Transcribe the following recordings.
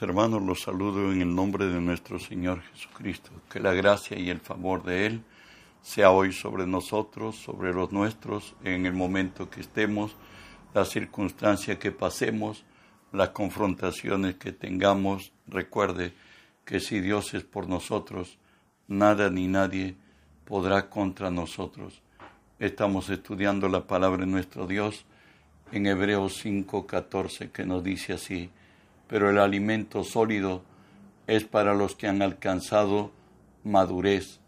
Hermanos, los saludo en el nombre de nuestro Señor Jesucristo. Que la gracia y el favor de Él sea hoy sobre nosotros, sobre los nuestros, en el momento que estemos, la circunstancia que pasemos, las confrontaciones que tengamos. Recuerde que si Dios es por nosotros, nada ni nadie podrá contra nosotros. Estamos estudiando la palabra de nuestro Dios en Hebreos 5:14 que nos dice así, pero el alimento sólido es para los que han alcanzado madurez,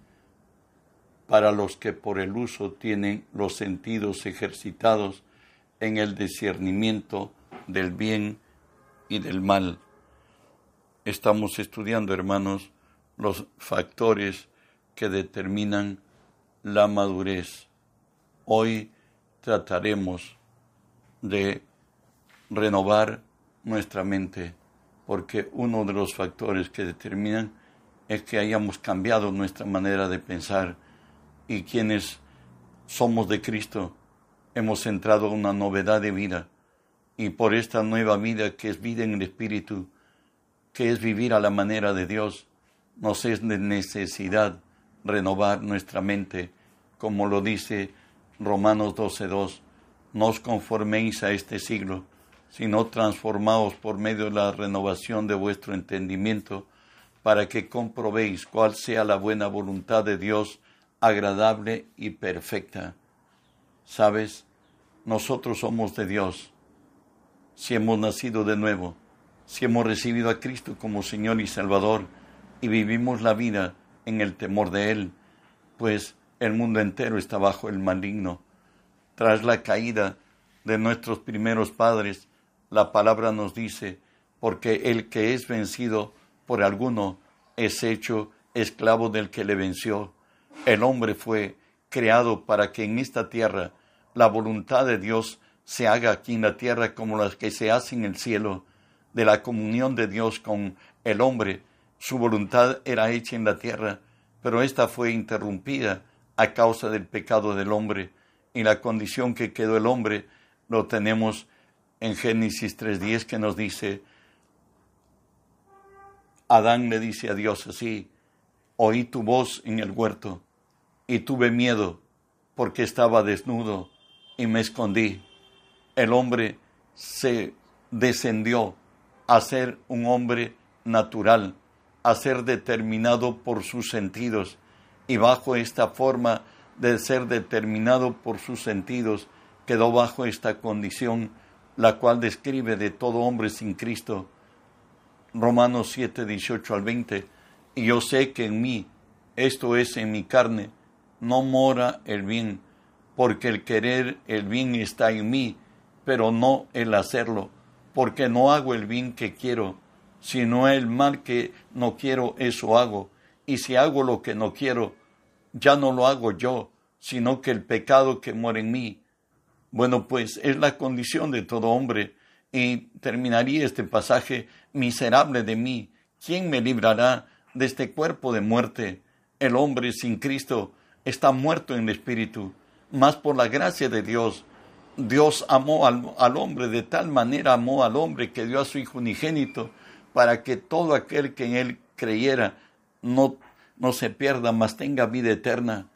para los que por el uso tienen los sentidos ejercitados en el discernimiento del bien y del mal. Estamos estudiando, hermanos, los factores que determinan la madurez. Hoy trataremos de renovar nuestra mente, porque uno de los factores que determinan es que hayamos cambiado nuestra manera de pensar y quienes somos de Cristo hemos entrado a una novedad de vida. Y por esta nueva vida que es vida en el Espíritu, que es vivir a la manera de Dios, nos es de necesidad renovar nuestra mente, como lo dice Romanos 12.2, no conforméis a este siglo, sino transformaos por medio de la renovación de vuestro entendimiento, para que comprobéis cuál sea la buena voluntad de Dios, agradable y perfecta. ¿Sabes? Nosotros somos de Dios. Si hemos nacido de nuevo, si hemos recibido a Cristo como Señor y Salvador y vivimos la vida en el temor de Él, pues el mundo entero está bajo el maligno. Tras la caída de nuestros primeros padres, la palabra nos dice, porque el que es vencido por alguno es hecho esclavo del que le venció. El hombre fue creado para que en esta tierra la voluntad de Dios se haga aquí en la tierra como las que se hace en el cielo, de la comunión de Dios con el hombre. Su voluntad era hecha en la tierra, pero esta fue interrumpida a causa del pecado del hombre, y la condición que quedó el hombre lo tenemos en Génesis 3.10 que nos dice, Adán le dice a Dios así, oí tu voz en el huerto y tuve miedo porque estaba desnudo y me escondí. El hombre se descendió a ser un hombre natural, a ser determinado por sus sentidos y bajo esta forma de ser determinado por sus sentidos quedó bajo esta condición la cual describe de todo hombre sin Cristo. Romanos 7, 18 al 20. Y yo sé que en mí, esto es en mi carne, no mora el bien, porque el querer el bien está en mí, pero no el hacerlo, porque no hago el bien que quiero, sino el mal que no quiero, eso hago. Y si hago lo que no quiero, ya no lo hago yo, sino que el pecado que mora en mí, bueno, pues es la condición de todo hombre. Y terminaría este pasaje, miserable de mí, ¿quién me librará de este cuerpo de muerte? El hombre sin Cristo está muerto en el espíritu, mas por la gracia de Dios, Dios amó al, hombre, de tal manera amó al hombre que dio a su Hijo unigénito, para que todo aquel que en él creyera no, no se pierda, mas tenga vida eterna.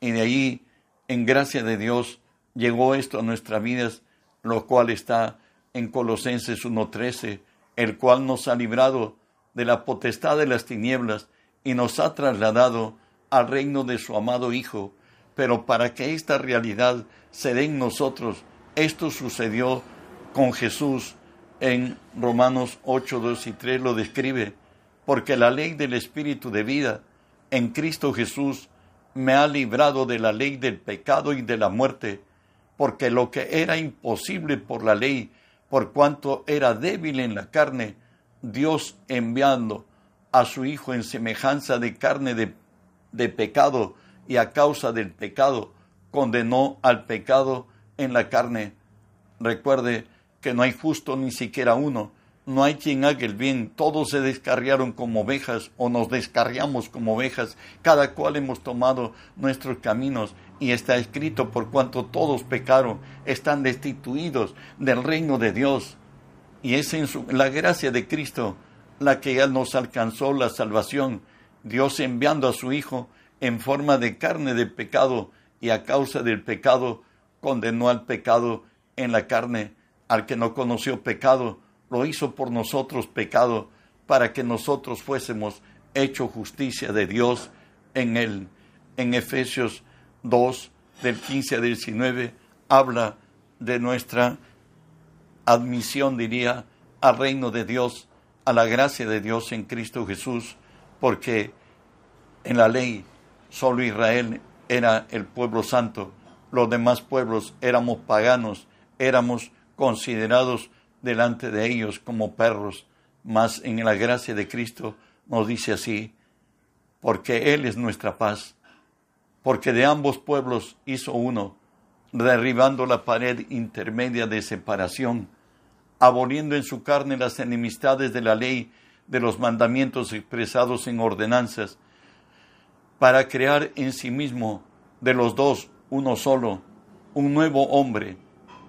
Y de ahí, en gracia de Dios, llegó esto a nuestras vidas, lo cual está en Colosenses 1.13, el cual nos ha librado de la potestad de las tinieblas y nos ha trasladado al reino de su amado Hijo. Pero para que esta realidad se dé en nosotros, esto sucedió con Jesús en Romanos 8, 2 y 3 lo describe, porque la ley del Espíritu de vida en Cristo Jesús me ha librado de la ley del pecado y de la muerte, porque lo que era imposible por la ley, por cuanto era débil en la carne, Dios enviando a su Hijo en semejanza de carne de, de pecado y a causa del pecado, condenó al pecado en la carne. Recuerde que no hay justo ni siquiera uno, no hay quien haga el bien, todos se descarriaron como ovejas o nos descarriamos como ovejas, cada cual hemos tomado nuestros caminos y está escrito por cuanto todos pecaron, están destituidos del reino de Dios. Y es en la gracia de Cristo la que nos alcanzó la salvación, Dios enviando a su Hijo en forma de carne de pecado y a causa del pecado condenó al pecado en la carne, al que no conoció pecado, lo hizo por nosotros pecado, para que nosotros fuésemos hecho justicia de Dios en él. En Efesios 2, del 15 al 19, habla de nuestra admisión, diría, al reino de Dios, a la gracia de Dios en Cristo Jesús, porque en la ley solo Israel era el pueblo santo, los demás pueblos éramos paganos, éramos considerados delante de ellos como perros, mas en la gracia de Cristo nos dice así, porque Él es nuestra paz, porque de ambos pueblos hizo uno, derribando la pared intermedia de separación, aboliendo en su carne las enemistades de la ley, de los mandamientos expresados en ordenanzas, para crear en sí mismo de los dos uno solo, un nuevo hombre,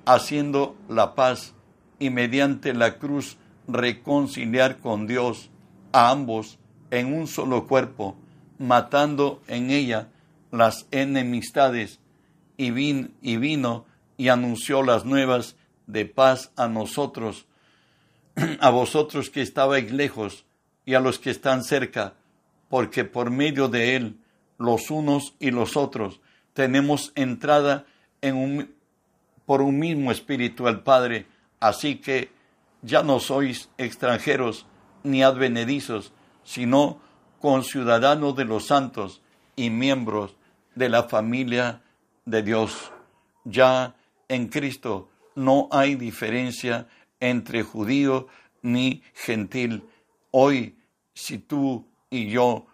haciendo la paz y mediante la cruz reconciliar con Dios a ambos en un solo cuerpo, matando en ella las enemistades, y, y vino y anunció las nuevas de paz a nosotros, a vosotros que estabais lejos y a los que están cerca, porque por medio de él, los unos y los otros, tenemos entrada en por un mismo espíritu al Padre, así que ya no sois extranjeros ni advenedizos, sino conciudadanos de los santos y miembros de la familia de Dios. Ya en Cristo no hay diferencia entre judío ni gentil. Hoy, si tú y yo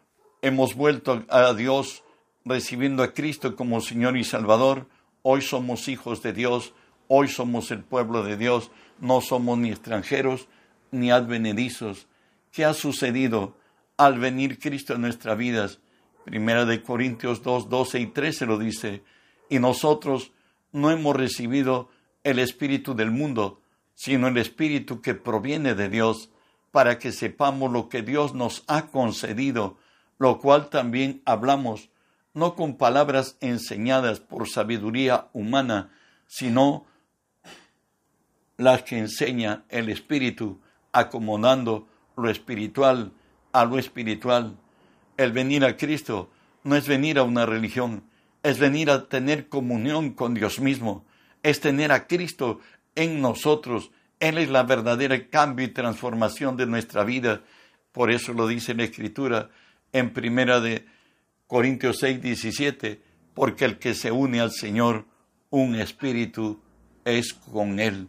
hemos vuelto a Dios recibiendo a Cristo como Señor y Salvador, hoy somos hijos de Dios, hoy somos el pueblo de Dios, no somos ni extranjeros ni advenedizos. ¿Qué ha sucedido al venir Cristo en nuestras vidas? Primera de Corintios 2, 12 y 13 lo dice, y nosotros no hemos recibido el Espíritu del mundo, sino el Espíritu que proviene de Dios, para que sepamos lo que Dios nos ha concedido, lo cual también hablamos, no con palabras enseñadas por sabiduría humana, sino las que enseña el Espíritu, acomodando lo espiritual a lo espiritual. El venir a Cristo no es venir a una religión, es venir a tener comunión con Dios mismo, es tener a Cristo en nosotros. Él es la verdadera cambio y transformación de nuestra vida. Por eso lo dice la Escritura en primera de Corintios 6, 17, porque el que se une al Señor, un espíritu es con Él.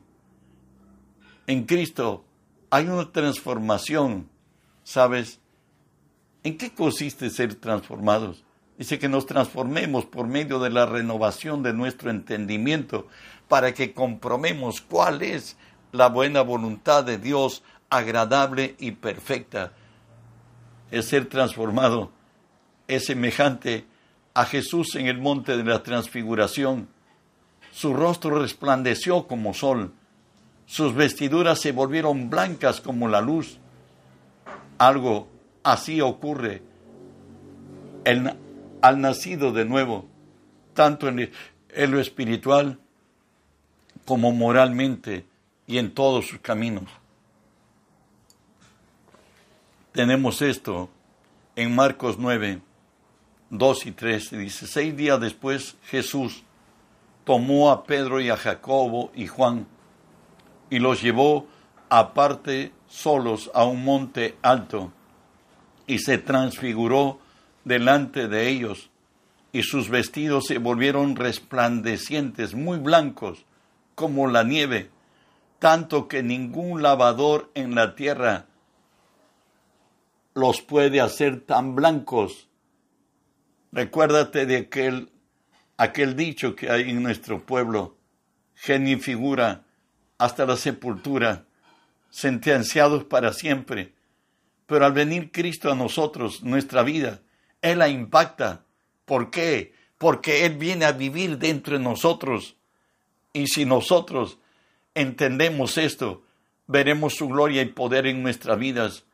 En Cristo hay una transformación, ¿sabes? ¿En qué consiste ser transformados? Dice que nos transformemos por medio de la renovación de nuestro entendimiento para que comprobemos cuál es la buena voluntad de Dios agradable y perfecta. El ser transformado es semejante a Jesús en el monte de la transfiguración. Su rostro resplandeció como sol, sus vestiduras se volvieron blancas como la luz. Algo así ocurre en al nacido de nuevo, tanto en, lo espiritual como moralmente y en todos sus caminos. Tenemos esto en Marcos 9, 2 y 3. Dice, seis días después Jesús tomó a Pedro y a Jacobo y Juan y los llevó aparte solos a un monte alto y se transfiguró delante de ellos, y sus vestidos se volvieron resplandecientes, muy blancos, como la nieve, tanto que ningún lavador en la tierra los puede hacer tan blancos. Recuérdate de aquel, aquel dicho que hay en nuestro pueblo, genifigura hasta la sepultura, sentenciados para siempre. Pero al venir Cristo a nosotros, nuestra vida, él la impacta. ¿Por qué? Porque Él viene a vivir dentro de nosotros. Y si nosotros entendemos esto, veremos su gloria y poder en nuestras vidas.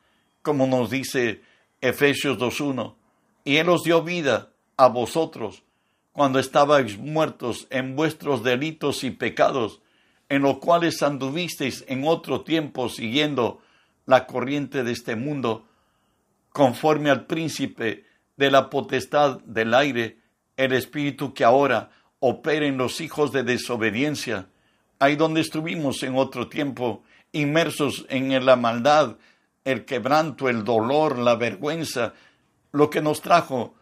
como nos dice Efesios 2.1. Y Él os dio vida a vosotros cuando estabais muertos en vuestros delitos y pecados, en los cuales anduvisteis en otro tiempo siguiendo la corriente de este mundo, conforme al príncipe de la potestad del aire, el espíritu que ahora opera en los hijos de desobediencia, ahí donde estuvimos en otro tiempo, inmersos en la maldad, el quebranto, el dolor, la vergüenza, lo que nos trajo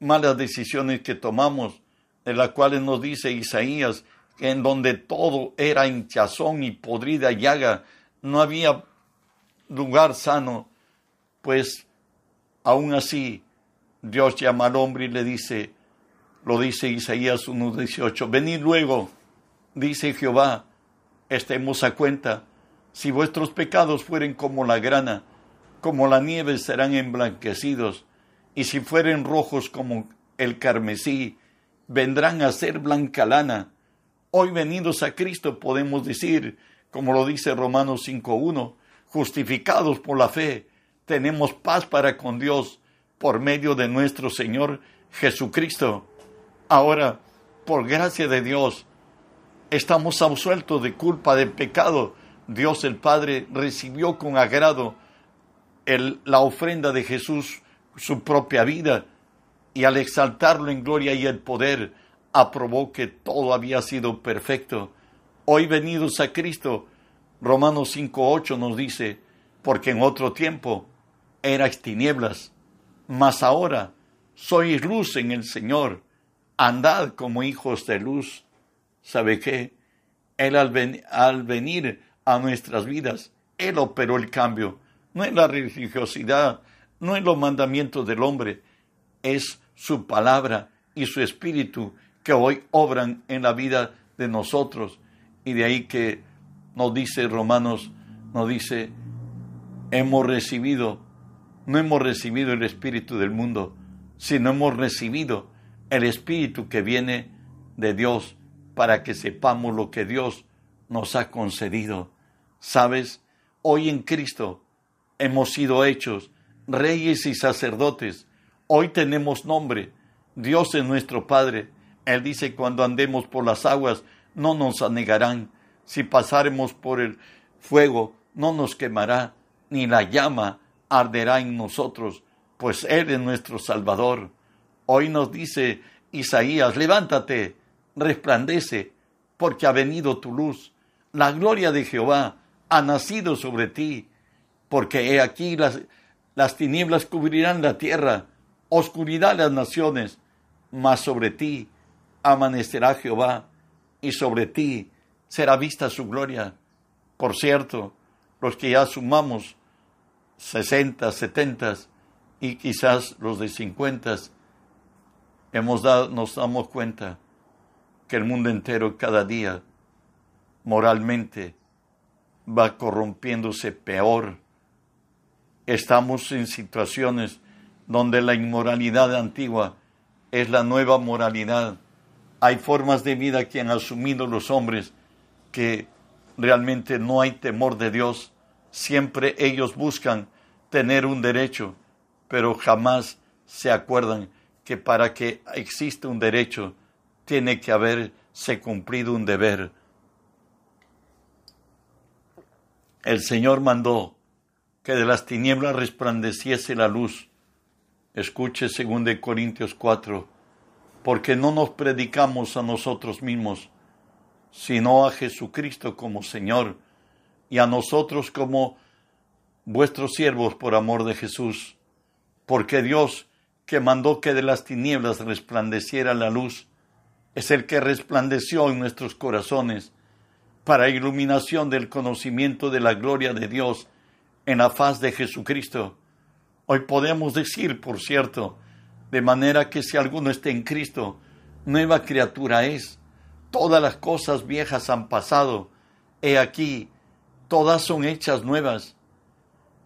malas decisiones que tomamos, de las cuales nos dice Isaías, en donde todo era hinchazón y podrida llaga, no había lugar sano, pues aún así Dios llama al hombre y le dice, lo dice Isaías 1.18, venid luego, dice Jehová, estemos a cuenta, si vuestros pecados fueren como la grana, como la nieve serán emblanquecidos, y si fueren rojos como el carmesí, vendrán a ser blanca lana. Hoy venidos a Cristo podemos decir, como lo dice Romanos 5.1, justificados por la fe, tenemos paz para con Dios por medio de nuestro Señor Jesucristo. Ahora, por gracia de Dios, estamos absueltos de culpa de pecado. Dios el Padre recibió con agrado la ofrenda de Jesús, su propia vida, y al exaltarlo en gloria y el poder, aprobó que todo había sido perfecto. Hoy venidos a Cristo, Romanos 5.8 nos dice, porque en otro tiempo erais tinieblas, mas ahora sois luz en el Señor, andad como hijos de luz. ¿Sabe qué? Él al, al venir a nuestras vidas, Él operó el cambio. No es la religiosidad, no es los mandamientos del hombre, es su palabra y su espíritu que hoy obran en la vida de nosotros. Y de ahí que nos dice Romanos, nos dice, hemos recibido, no hemos recibido el espíritu del mundo, sino hemos recibido el espíritu que viene de Dios para que sepamos lo que Dios nos ha concedido. ¿Sabes? Hoy en Cristo hemos sido hechos reyes y sacerdotes. Hoy tenemos nombre. Dios es nuestro Padre. Él dice, cuando andemos por las aguas, no nos anegarán. Si pasaremos por el fuego, no nos quemará, ni la llama arderá en nosotros, pues Él es nuestro Salvador. Hoy nos dice Isaías, levántate, resplandece, porque ha venido tu luz. La gloria de Jehová ha nacido sobre ti, porque he aquí las, las tinieblas cubrirán la tierra, oscuridad las naciones, mas sobre ti amanecerá Jehová, y sobre ti será vista su gloria. Por cierto, los que ya sumamos sesenta, setentas y quizás los de cincuentas, hemos dado, nos damos cuenta que el mundo entero cada día moralmente va corrompiéndose peor. Estamos en situaciones donde la inmoralidad antigua es la nueva moralidad. Hay formas de vida que han asumido los hombres que realmente no hay temor de Dios. Siempre ellos buscan tener un derecho, pero jamás se acuerdan que para que exista un derecho tiene que haberse cumplido un deber. El Señor mandó que de las tinieblas resplandeciese la luz. Escuche 2 Corintios 4, porque no nos predicamos a nosotros mismos, sino a Jesucristo como Señor y a nosotros como vuestros siervos por amor de Jesús, porque Dios que mandó que de las tinieblas resplandeciera la luz, es el que resplandeció en nuestros corazones para iluminación del conocimiento de la gloria de Dios en la faz de Jesucristo. Hoy podemos decir, por cierto, de manera que si alguno está en Cristo, nueva criatura es. Todas las cosas viejas han pasado. He aquí, todas son hechas nuevas.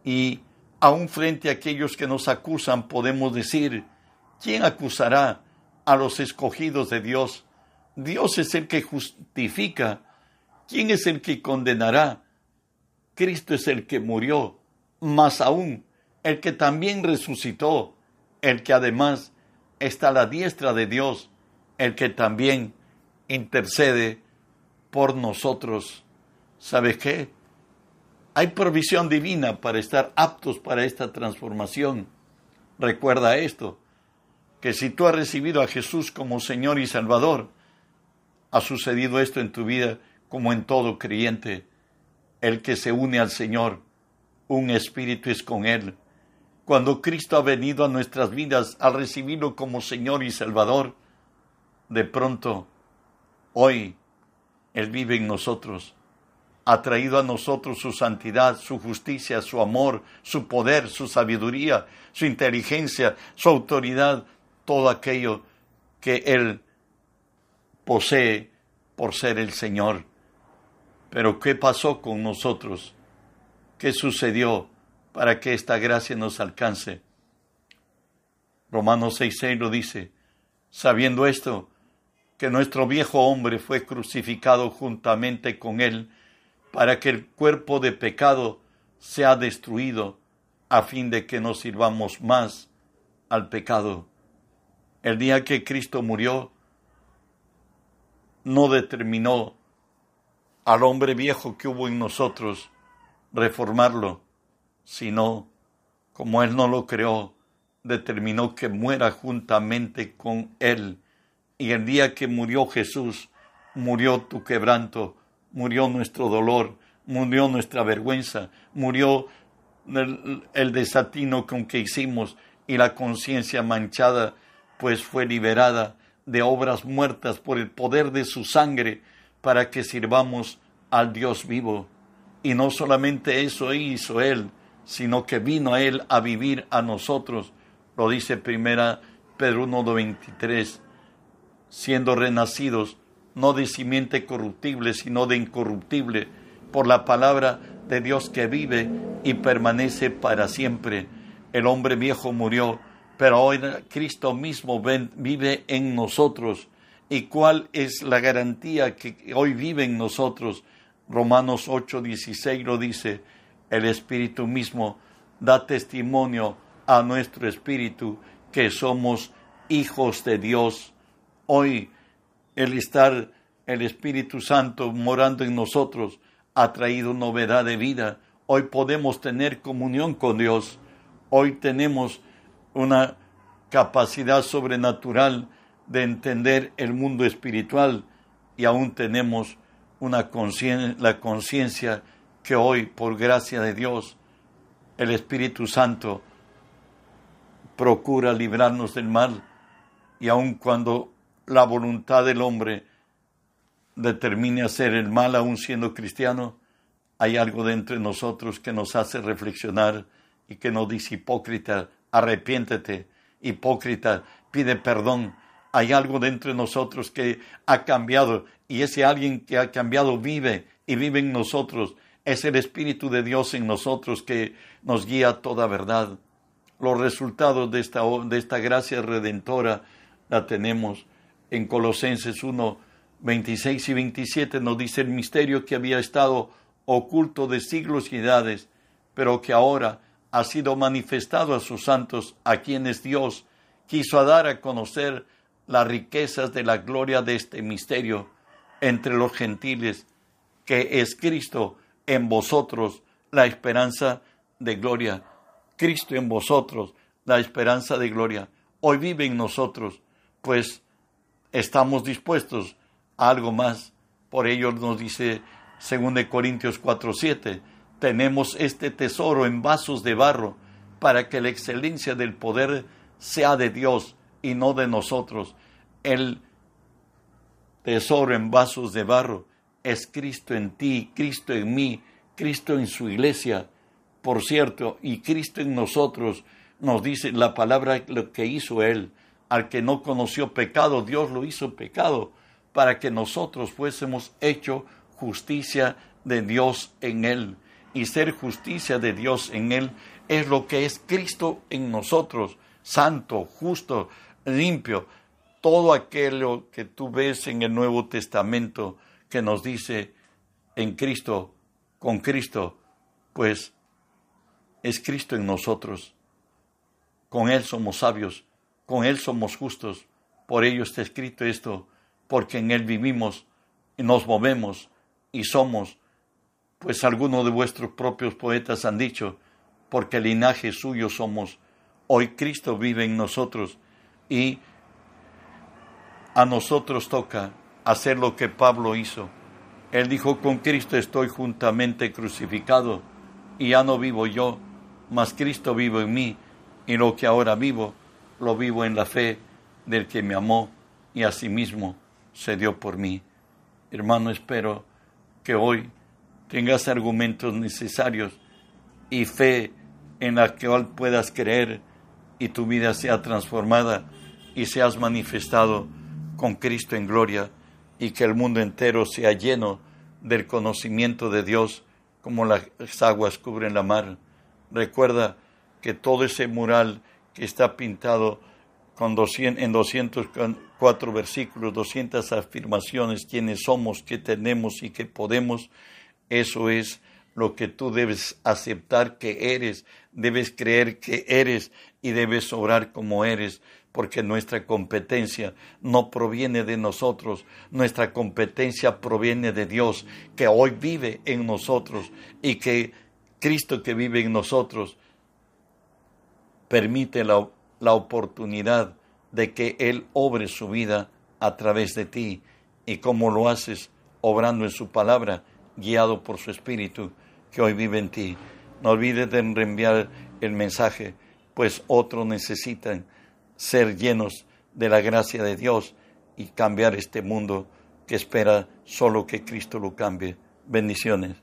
Y aún frente a aquellos que nos acusan, podemos decir, ¿quién acusará a los escogidos de Dios? Dios es el que justifica. ¿Quién es el que condenará? Cristo es el que murió, más aún el que también resucitó, el que además está a la diestra de Dios, el que también intercede por nosotros. ¿Sabes qué? Hay provisión divina para estar aptos para esta transformación. Recuerda esto, que si tú has recibido a Jesús como Señor y Salvador, ha sucedido esto en tu vida como en todo creyente. El que se une al Señor, un espíritu es con Él. Cuando Cristo ha venido a nuestras vidas al recibirlo como Señor y Salvador, de pronto, hoy, Él vive en nosotros. Ha traído a nosotros su santidad, su justicia, su amor, su poder, su sabiduría, su inteligencia, su autoridad, todo aquello que Él posee por ser el Señor. Pero ¿qué pasó con nosotros? ¿Qué sucedió para que esta gracia nos alcance? Romanos 6.6 lo dice, sabiendo esto, que nuestro viejo hombre fue crucificado juntamente con él, para que el cuerpo de pecado sea destruido, a fin de que no sirvamos más al pecado. El día que Cristo murió, no determinó al hombre viejo que hubo en nosotros reformarlo, sino, como Él no lo creó, determinó que muera juntamente con Él y el día que murió Jesús, murió tu quebranto, murió nuestro dolor, murió nuestra vergüenza, murió el, desatino con que hicimos y la conciencia manchada, pues fue liberada de obras muertas por el poder de su sangre para que sirvamos al Dios vivo. Y no solamente eso hizo Él, sino que vino a Él a vivir a nosotros. Lo dice primera Pedro 1.23 siendo renacidos no de simiente corruptible, sino de incorruptible, por la palabra de Dios que vive y permanece para siempre. El hombre viejo murió, pero hoy Cristo mismo vive en nosotros. ¿Y cuál es la garantía que hoy vive en nosotros? Romanos 8:16 lo dice, el Espíritu mismo da testimonio a nuestro espíritu que somos hijos de Dios Hoy el estar el Espíritu Santo morando en nosotros ha traído novedad de vida. Hoy podemos tener comunión con Dios. Hoy tenemos una capacidad sobrenatural de entender el mundo espiritual y aún tenemos una la conciencia que hoy, por gracia de Dios, el Espíritu Santo procura librarnos del mal y aun cuando la voluntad del hombre determine hacer el mal aún siendo cristiano, hay algo dentro de nosotros que nos hace reflexionar y que nos dice hipócrita, arrepiéntete, hipócrita, pide perdón. Hay algo dentro de nosotros que ha cambiado y ese alguien que ha cambiado vive y vive en nosotros. Es el Espíritu de Dios en nosotros que nos guía a toda verdad. Los resultados de esta, de esta gracia redentora la tenemos en Colosenses 1, 26 y 27 nos dice el misterio que había estado oculto de siglos y edades, pero que ahora ha sido manifestado a sus santos, a quienes Dios quiso dar a conocer las riquezas de la gloria de este misterio entre los gentiles, que es Cristo en vosotros, la esperanza de gloria. Cristo en vosotros, la esperanza de gloria. Hoy vive en nosotros, pues estamos dispuestos a algo más. Por ello nos dice 2 Corintios 4:7, tenemos este tesoro en vasos de barro para que la excelencia del poder sea de Dios y no de nosotros. El tesoro en vasos de barro es Cristo en ti, Cristo en mí, Cristo en su iglesia. Por cierto, y Cristo en nosotros nos dice la palabra lo que hizo Él al que no conoció pecado, Dios lo hizo pecado para que nosotros fuésemos hecho justicia de Dios en él. Y ser justicia de Dios en él es lo que es Cristo en nosotros, santo, justo, limpio. Todo aquello que tú ves en el Nuevo Testamento que nos dice en Cristo, con Cristo, pues es Cristo en nosotros. Con Él somos sabios, con Él somos justos. Por ello está escrito esto, porque en Él vivimos y nos movemos y somos, pues algunos de vuestros propios poetas han dicho, porque linaje suyo somos. Hoy Cristo vive en nosotros y a nosotros toca hacer lo que Pablo hizo. Él dijo, con Cristo estoy juntamente crucificado y ya no vivo yo, mas Cristo vivo en mí y lo que ahora vivo, lo vivo en la fe del que me amó y asimismo se dio por mí. Hermano, espero que hoy tengas argumentos necesarios y fe en la que hoy puedas creer y tu vida sea transformada y seas manifestado con Cristo en gloria y que el mundo entero sea lleno del conocimiento de Dios como las aguas cubren la mar. Recuerda que todo ese mural que está pintado con en 204 versículos, 200 afirmaciones, quiénes somos, qué tenemos y qué podemos, eso es lo que tú debes aceptar que eres, debes creer que eres y debes obrar como eres, porque nuestra competencia no proviene de nosotros, nuestra competencia proviene de Dios, que hoy vive en nosotros y que Cristo que vive en nosotros permite la, la oportunidad de que Él obre su vida a través de ti. Y cómo lo haces obrando en su palabra, guiado por su Espíritu que hoy vive en ti. No olvides de reenviar el mensaje, pues otros necesitan ser llenos de la gracia de Dios y cambiar este mundo que espera solo que Cristo lo cambie. Bendiciones.